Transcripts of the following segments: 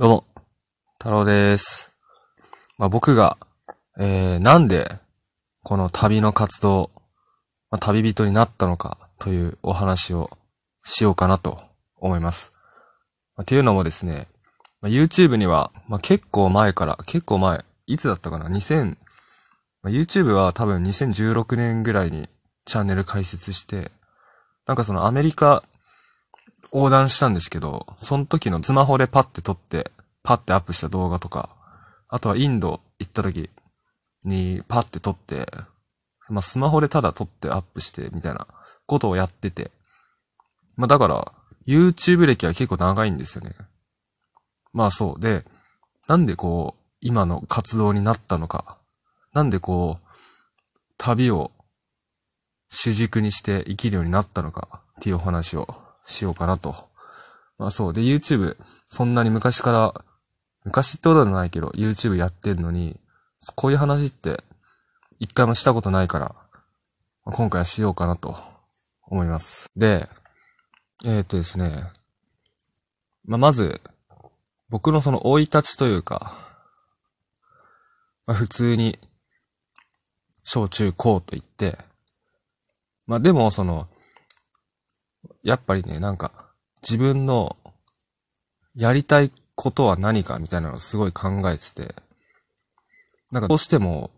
どうも、太郎です。まあ、僕が、えー、なんで、この旅の活動、まあ、旅人になったのかというお話をしようかなと思います。まあ、っていうのもですね、まあ、YouTube には、まあ、結構前から、結構前、いつだったかな ?2000、まあ、YouTube は多分2016年ぐらいにチャンネル開設して、なんかそのアメリカ横断したんですけど、その時のスマホでパッて撮って、パッてアップした動画とか、あとはインド行った時にパッて撮って、まあスマホでただ撮ってアップしてみたいなことをやってて、まあだから、YouTube 歴は結構長いんですよね。まあそう。で、なんでこう、今の活動になったのか。なんでこう、旅を主軸にして生きるようになったのかっていうお話をしようかなと。まあそう。で、YouTube、そんなに昔から、昔ってことはないけど、YouTube やってんのに、こういう話って、一回もしたことないから、まあ今回はしようかなと思います。で、えー、っとですね、まあまず、僕のその生い立ちというか、まあ普通に、小中高と言って、まあでもその、やっぱりね、なんか、自分の、やりたいことは何かみたいなのをすごい考えてて、なんかどうしても、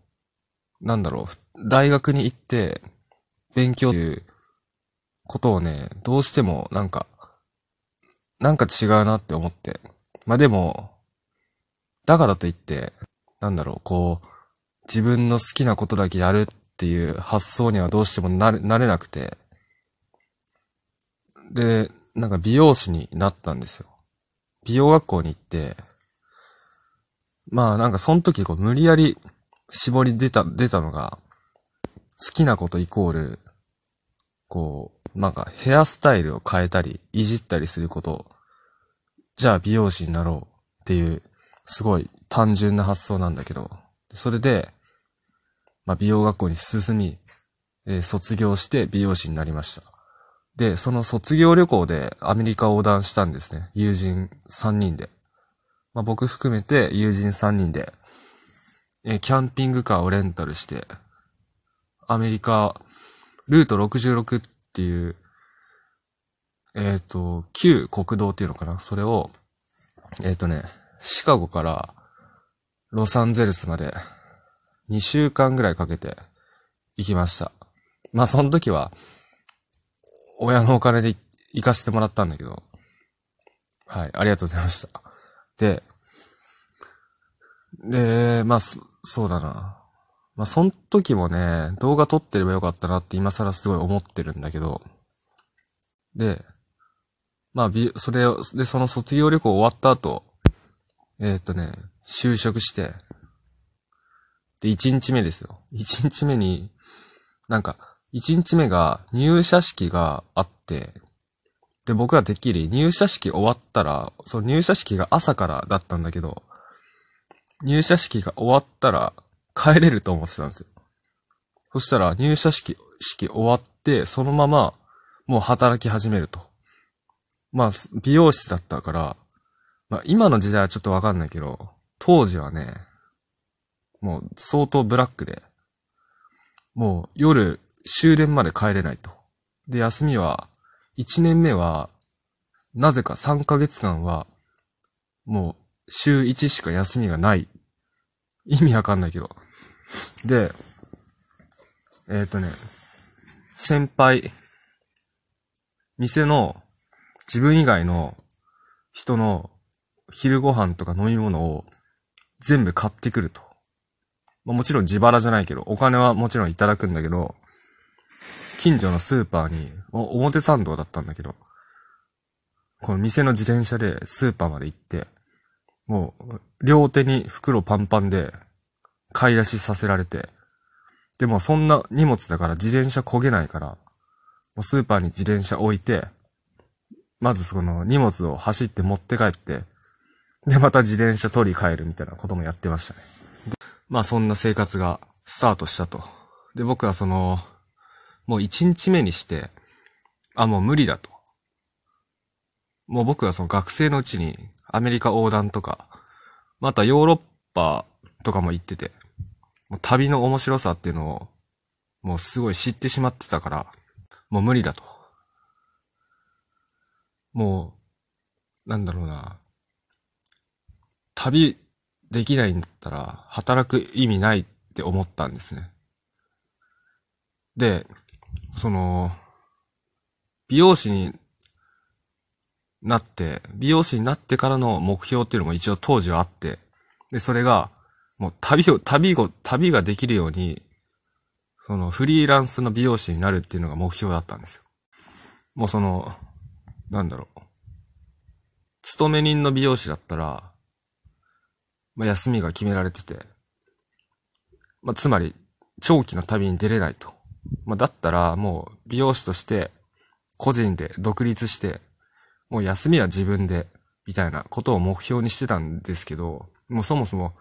なんだろう、大学に行って、勉強っていうことをね、どうしてもなんか、なんか違うなって思って。まあでも、だからといって、なんだろう、こう、自分の好きなことだけやるっていう発想にはどうしてもなれ、なれなくて、で、なんか美容師になったんですよ。美容学校に行って、まあなんかその時こう無理やり絞り出た、出たのが、好きなことイコール、こう、なんかヘアスタイルを変えたり、いじったりすること、じゃあ美容師になろうっていう、すごい単純な発想なんだけど、それで、まあ美容学校に進み、えー卒業して美容師になりました。で、その卒業旅行でアメリカ横断したんですね。友人3人で。まあ、僕含めて友人3人で、えキャンピングカーをレンタルして、アメリカ、ルート66っていう、えっ、と、旧国道っていうのかな？それを、えっ、とね、シカゴからロサンゼルスまで2週間ぐらいかけて行きました。まあ、その時は、親のお金で行かせてもらったんだけど、はい、ありがとうございました。で、で、まあ、そそうだな。まあ、その時もね、動画撮ってればよかったなって今更すごい思ってるんだけど、で、まあ、び、それを、で、その卒業旅行終わった後、えーっとね、就職して、で、1日目ですよ。1日目に、なんか、1日目が入社式があって、で、僕はてっきり入社式終わったら、その入社式が朝からだったんだけど、入社式が終わったら帰れると思ってたんですよ。そしたら入社式、式終わって、そのままもう働き始めると。まあ、美容室だったから、まあ今の時代はちょっとわかんないけど、当時はね、もう相当ブラックで、もう夜終電まで帰れないと。で、休みは、1年目は、なぜか3ヶ月間は、もう週1しか休みがない。意味わかんないけど。で、えっ、とね、先輩、店の自分以外の人の昼ご飯とか飲み物を全部買ってくると。ま、もちろん自腹じゃないけど、お金はもちろんいただくんだけど、近所のスーパーに、お表参道だったんだけど、この店の自転車でスーパーまで行って、もう、両手に袋パンパンで、買い出しさせられて、でもそんな荷物だから自転車焦げないから、もうスーパーに自転車置いて、まずその荷物を走って持って帰って、で、また自転車取り帰るみたいなこともやってましたね。まあそんな生活がスタートしたと。で、僕はその、もう一日目にして、あ、もう無理だと。もう僕はその学生のうちにアメリカ横断とか、またヨーロッパとかも行ってて、もう旅の面白さっていうのを、もうすごい知ってしまってたから、もう無理だと。もう、なんだろうな。旅できないんだったら、働く意味ないって思ったんですね。で、その、美容師になって、美容師になってからの目標っていうのも一応当時はあって、で、それが、もう旅を、旅を、旅ができるように、そのフリーランスの美容師になるっていうのが目標だったんですよ。もうその、なんだろう。勤め人の美容師だったら、まあ、休みが決められてて、まあ、つまり、長期の旅に出れないと。まあ、だったら、もう、美容師として、個人で独立して、もう休みは自分で、みたいなことを目標にしてたんですけど、もうそもそも、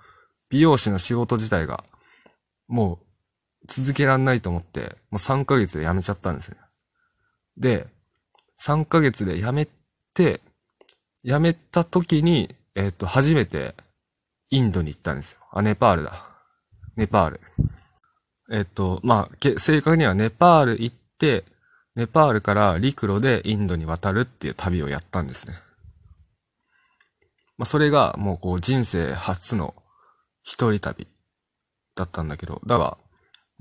美容師の仕事自体が、もう、続けらんないと思って、もう3ヶ月で辞めちゃったんですね。で、3ヶ月で辞めて、辞めた時に、えっ、ー、と、初めて、インドに行ったんですよ。あ、ネパールだ。ネパール。えっ、と、まあ、正確にはネパール行って、ネパールから陸路でインドに渡るっていう旅をやったんですね。まあ、それがもうこう人生初の一人旅だったんだけど、だが、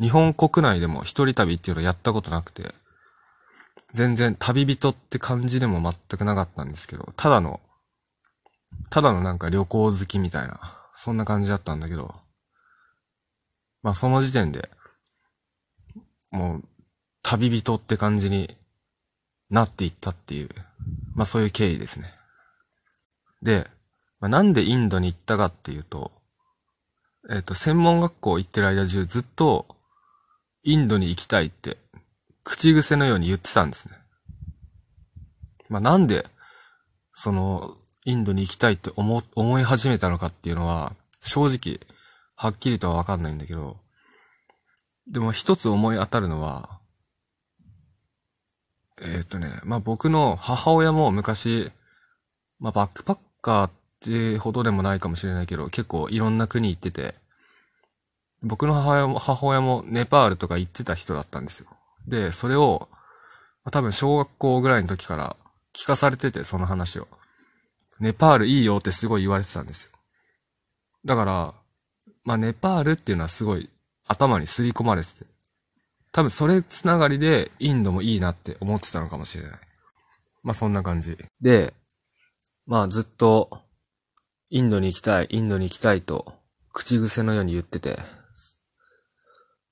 日本国内でも一人旅っていうのをやったことなくて、全然旅人って感じでも全くなかったんですけど、ただの、ただのなんか旅行好きみたいな、そんな感じだったんだけど、まあその時点で、もう、旅人って感じになっていったっていう、まあそういう経緯ですね。で、まあ、なんでインドに行ったかっていうと、えっ、ー、と、専門学校行ってる間中ずっとインドに行きたいって口癖のように言ってたんですね。まあ、なんで、その、インドに行きたいって思、思い始めたのかっていうのは、正直、はっきりとはわかんないんだけど、でも一つ思い当たるのは、えっ、ー、とね、まあ、僕の母親も昔、まあ、バックパッカーってほどでもないかもしれないけど、結構いろんな国行ってて、僕の母親も、母親もネパールとか行ってた人だったんですよ。で、それを、まあ多分小学校ぐらいの時から聞かされてて、その話を。ネパールいいよってすごい言われてたんですよ。だから、まあ、ネパールっていうのはすごい頭にすり込まれてて。多分それつながりでインドもいいなって思ってたのかもしれない。まあ、そんな感じ。で、まあずっとインドに行きたい、インドに行きたいと口癖のように言ってて。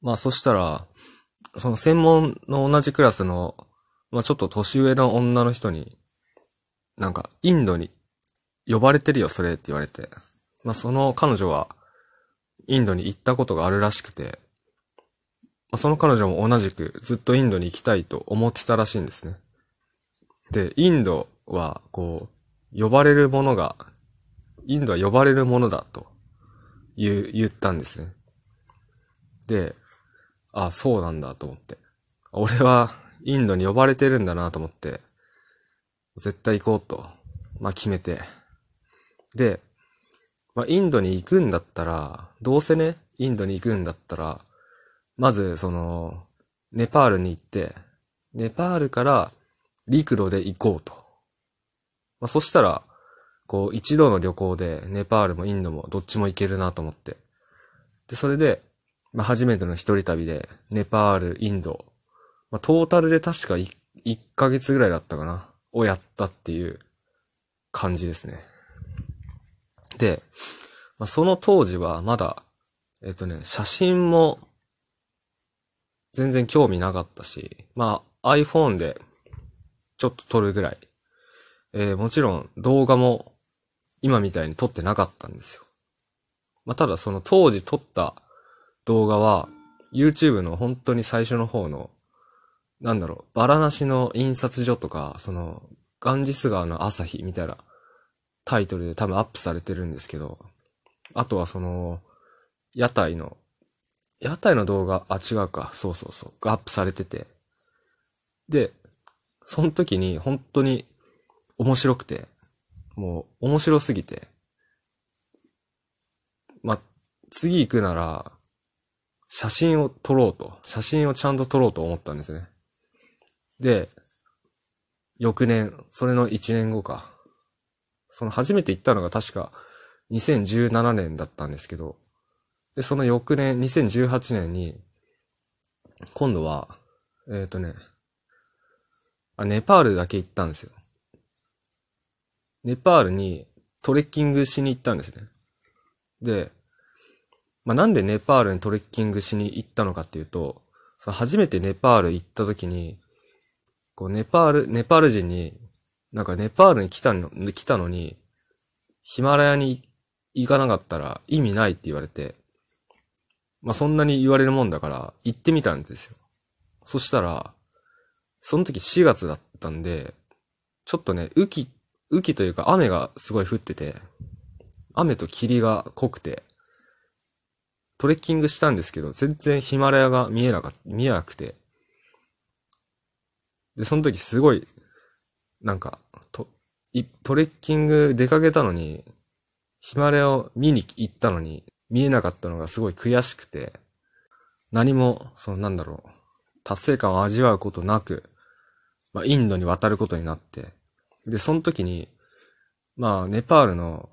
まあそしたら、その専門の同じクラスの、まあちょっと年上の女の人に、なんか、インドに呼ばれてるよ、それって言われて。まあその彼女は、インドに行ったことがあるらしくて、まあ、その彼女も同じくずっとインドに行きたいと思ってたらしいんですね。で、インドは、こう、呼ばれるものが、インドは呼ばれるものだと、言、言ったんですね。で、あ、そうなんだと思って。俺はインドに呼ばれてるんだなと思って、絶対行こうと、まあ決めて。で、まあインドに行くんだったら、どうせね、インドに行くんだったら、まずその、ネパールに行って、ネパールから陸路で行こうと。まあそしたら、こう一度の旅行でネパールもインドもどっちも行けるなと思って。で、それで、まあ、初めての一人旅で、ネパール、インド、まあ、トータルで確か 1, 1ヶ月ぐらいだったかな、をやったっていう感じですね。で、まあ、その当時はまだ、えっとね、写真も全然興味なかったし、まあ iPhone でちょっと撮るぐらい。えー、もちろん動画も今みたいに撮ってなかったんですよ。まあただその当時撮った動画は、YouTube の本当に最初の方の、なんだろう、バラなしの印刷所とか、その、ガンジス川の朝日みたいなタイトルで多分アップされてるんですけど、あとはその、屋台の、屋台の動画、あ、違うか、そうそうそう、がアップされてて、で、その時に本当に面白くて、もう面白すぎて、ま、次行くなら、写真を撮ろうと、写真をちゃんと撮ろうと思ったんですね。で、翌年、それの1年後か。その初めて行ったのが確か2017年だったんですけど、で、その翌年、2018年に、今度は、えっ、ー、とね、あ、ネパールだけ行ったんですよ。ネパールにトレッキングしに行ったんですね。で、まあ、なんでネパールにトレッキングしに行ったのかっていうと、その初めてネパール行った時に、こう、ネパール、ネパール人に、なんかネパールに来たの、来たのに、ヒマラヤに行かなかったら意味ないって言われて、まあ、そんなに言われるもんだから行ってみたんですよ。そしたら、その時4月だったんで、ちょっとね、雨季、雨季というか雨がすごい降ってて、雨と霧が濃くて、トレッキングしたんですけど、全然ヒマラヤが見えなか、見えなくて、で、その時すごい、なんか、と、トレッキング出かけたのに、ヒマラヤを見に行ったのに、見えなかったのがすごい悔しくて、何も、そのなんだろう、達成感を味わうことなく、まあ、インドに渡ることになって、で、その時に、まあ、ネパールの、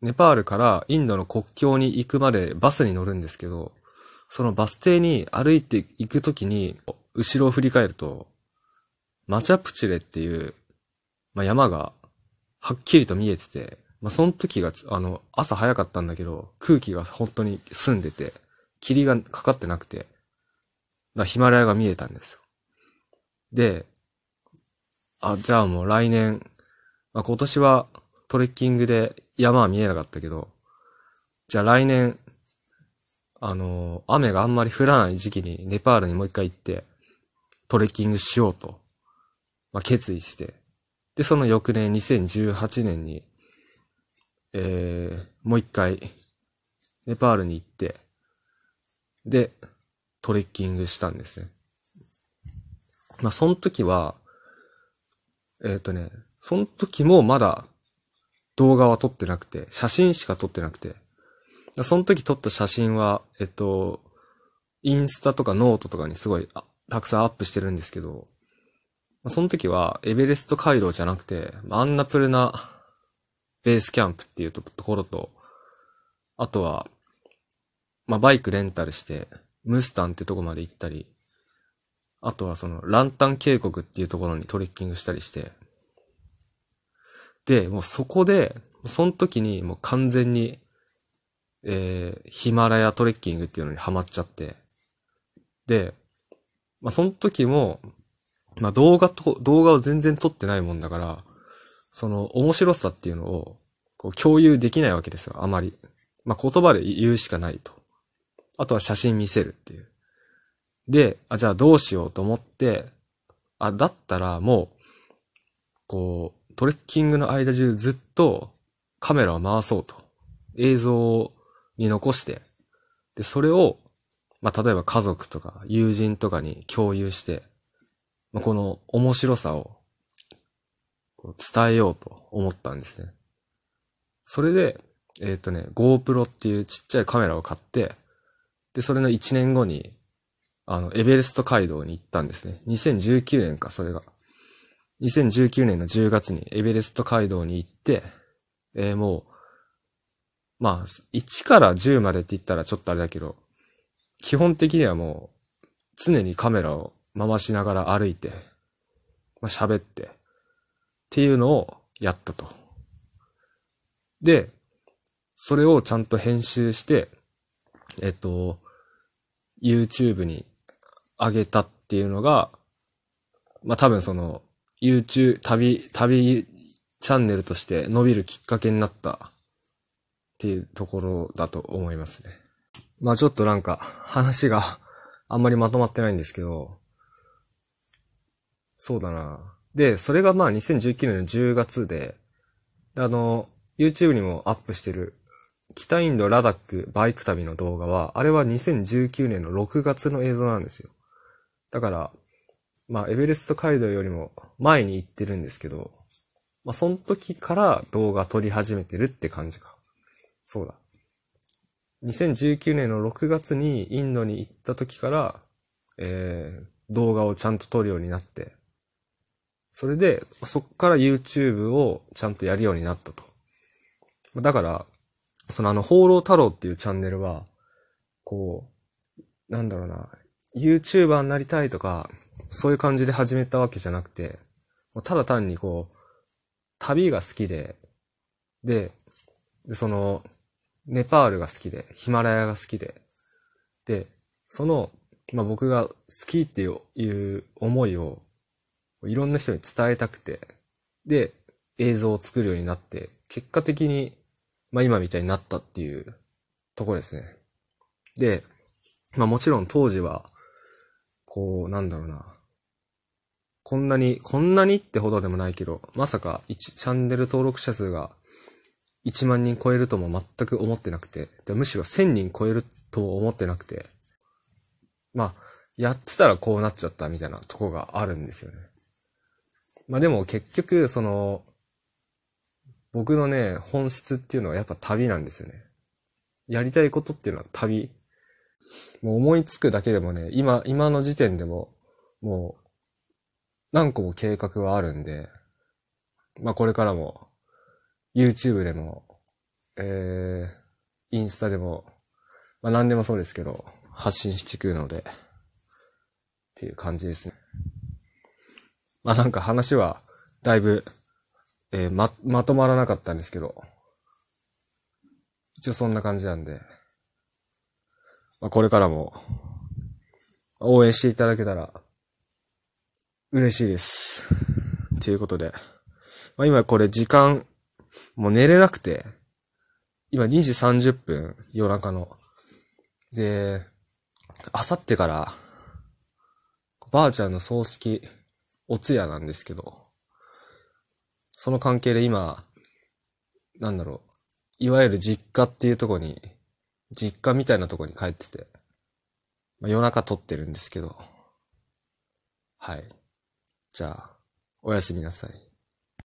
ネパールからインドの国境に行くまでバスに乗るんですけど、そのバス停に歩いて行く時に、後ろを振り返ると、マチャプチレっていう、まあ、山がはっきりと見えてて、まあ、その時が、あの、朝早かったんだけど、空気が本当に澄んでて、霧がかかってなくて、だヒマラヤが見えたんですよ。で、あ、じゃあもう来年、まあ、今年はトレッキングで山は見えなかったけど、じゃあ来年、あのー、雨があんまり降らない時期にネパールにもう一回行って、トレッキングしようと、まあ、決意して、で、その翌年2018年に、えー、もう一回、ネパールに行って、で、トレッキングしたんですね。まあ、その時は、えっ、ー、とね、その時もまだ動画は撮ってなくて、写真しか撮ってなくて、その時撮った写真は、えっと、インスタとかノートとかにすごいたくさんアップしてるんですけど、その時はエベレスト街道じゃなくて、アンナプルナベースキャンプっていうところと、あとは、まあ、バイクレンタルして、ムスタンってとこまで行ったり、あとはその、ランタン渓谷っていうところにトレッキングしたりして、で、もうそこで、その時にもう完全に、えー、ヒマラヤトレッキングっていうのにハマっちゃって、で、まあ、その時も、まあ、動画と、動画を全然撮ってないもんだから、その面白さっていうのを、こう共有できないわけですよ、あまり。まあ、言葉で言うしかないと。あとは写真見せるっていう。で、あ、じゃあどうしようと思って、あ、だったらもう、こう、トレッキングの間中ずっとカメラを回そうと。映像に残して、で、それをまあ、例えば家族とか友人とかに共有して、まあ、この面白さを伝えようと思ったんですね。それで、えっ、ー、とね、GoPro っていうちっちゃいカメラを買って、で、それの1年後に、あの、エベレスト街道に行ったんですね。2019年か、それが。2019年の10月にエベレスト街道に行って、えー、もう、まあ、1から10までって言ったらちょっとあれだけど、基本的にはもう、常にカメラを回しながら歩いて、まあ、喋って、っていうのをやったと。で、それをちゃんと編集して、えっと、YouTube に上げたっていうのが、まあ、多分その、YouTube、旅、旅チャンネルとして伸びるきっかけになったっていうところだと思いますね。まあちょっとなんか話があんまりまとまってないんですけど、そうだな。で、それがまあ2019年の10月で、あの、YouTube にもアップしてる北インドラダックバイク旅の動画は、あれは2019年の6月の映像なんですよ。だから、まあエベレスト街道よりも前に行ってるんですけど、まあ、その時から動画撮り始めてるって感じか。そうだ。2019年の6月にインドに行った時から、えー、動画をちゃんと撮るようになって、それで、そっから YouTube をちゃんとやるようになったと。だから、そのあの、放浪太郎っていうチャンネルは、こう、なんだろうな、YouTuber になりたいとか、そういう感じで始めたわけじゃなくて、ただ単にこう、旅が好きで、で、で、その、ネパールが好きで、ヒマラヤが好きで、で、その、まあ、僕が好きっていういう思いを、いろんな人に伝えたくて、で、映像を作るようになって、結果的に、まあ、今みたいになったっていうところですね。で、まあ、もちろん当時は、こう、なんだろうな。こんなに、こんなにってほどでもないけど、まさか1チャンネル登録者数が1万人超えるとも全く思ってなくて、でむしろ1000人超えるとも思ってなくて、まあ、やってたらこうなっちゃったみたいなとこがあるんですよね。まあでも結局、その、僕のね、本質っていうのはやっぱ旅なんですよね。やりたいことっていうのは旅。もう思いつくだけでもね、今、今の時点でも、もう、何個も計画はあるんで、まあこれからも YouTube でも、えー、インスタでも、まあ何でもそうですけど、発信していくので、っていう感じですね。まあなんか話は、だいぶ、えー、ま、まとまらなかったんですけど、一応そんな感じなんで、まあこれからも、応援していただけたら、嬉しいです。ということで、まあ今これ時間もう寝れなくて、今2時30分、夜中の。で、あさってから、ばあちゃんの葬式、お通夜なんですけど、その関係で今、なんだろう、いわゆる実家っていうとこに、実家みたいなとこに帰ってて、まあ、夜中撮ってるんですけど、はい。じゃあ、おやすみなさい。